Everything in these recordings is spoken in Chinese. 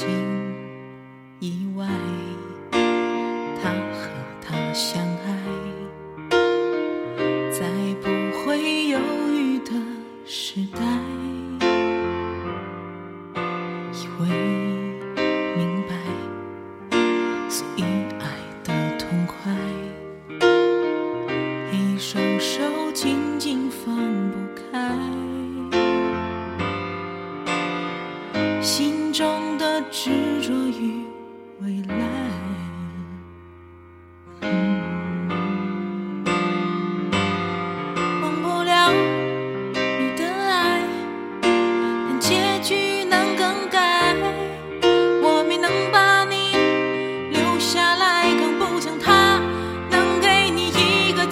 曾经以为他和她相爱，在不会犹豫的时代，以为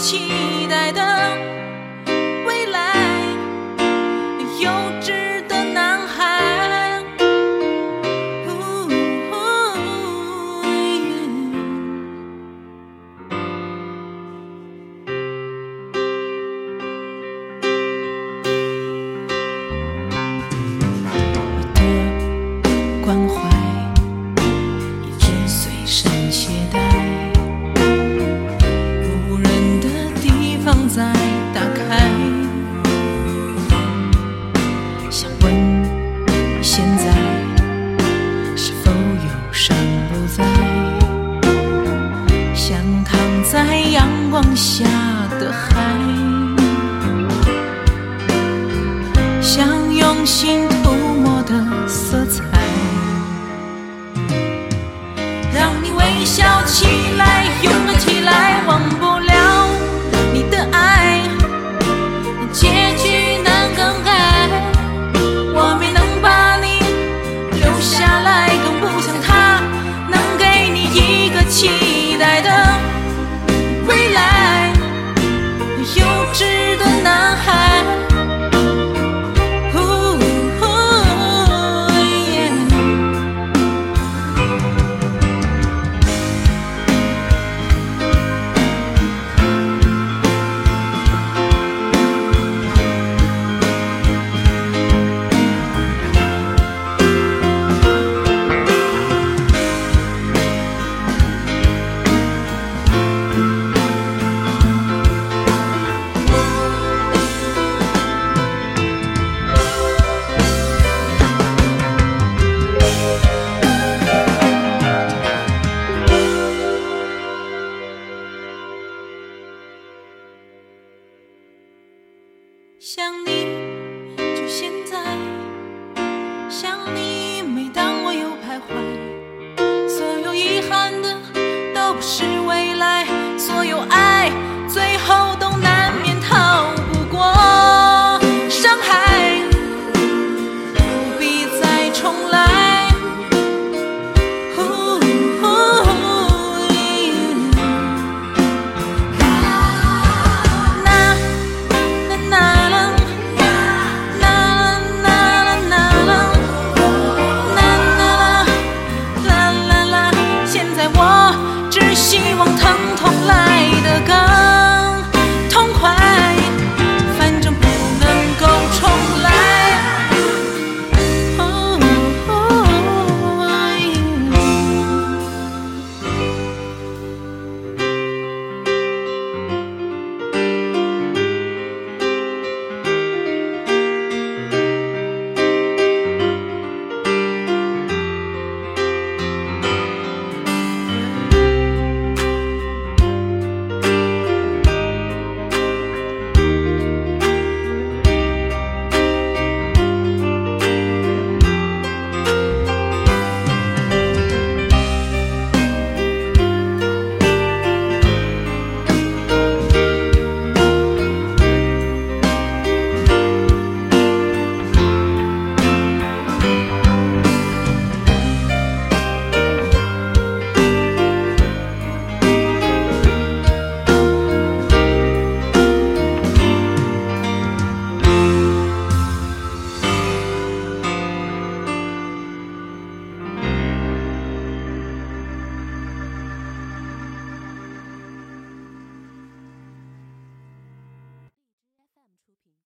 期待的未来。幼稚的男孩。呜我的关怀再打开。想问你现在是否忧伤不再？像躺在阳光下的海，像用心涂抹的色彩，让你微笑，起想你每当我又徘徊所有遗憾的都不是未来所有爱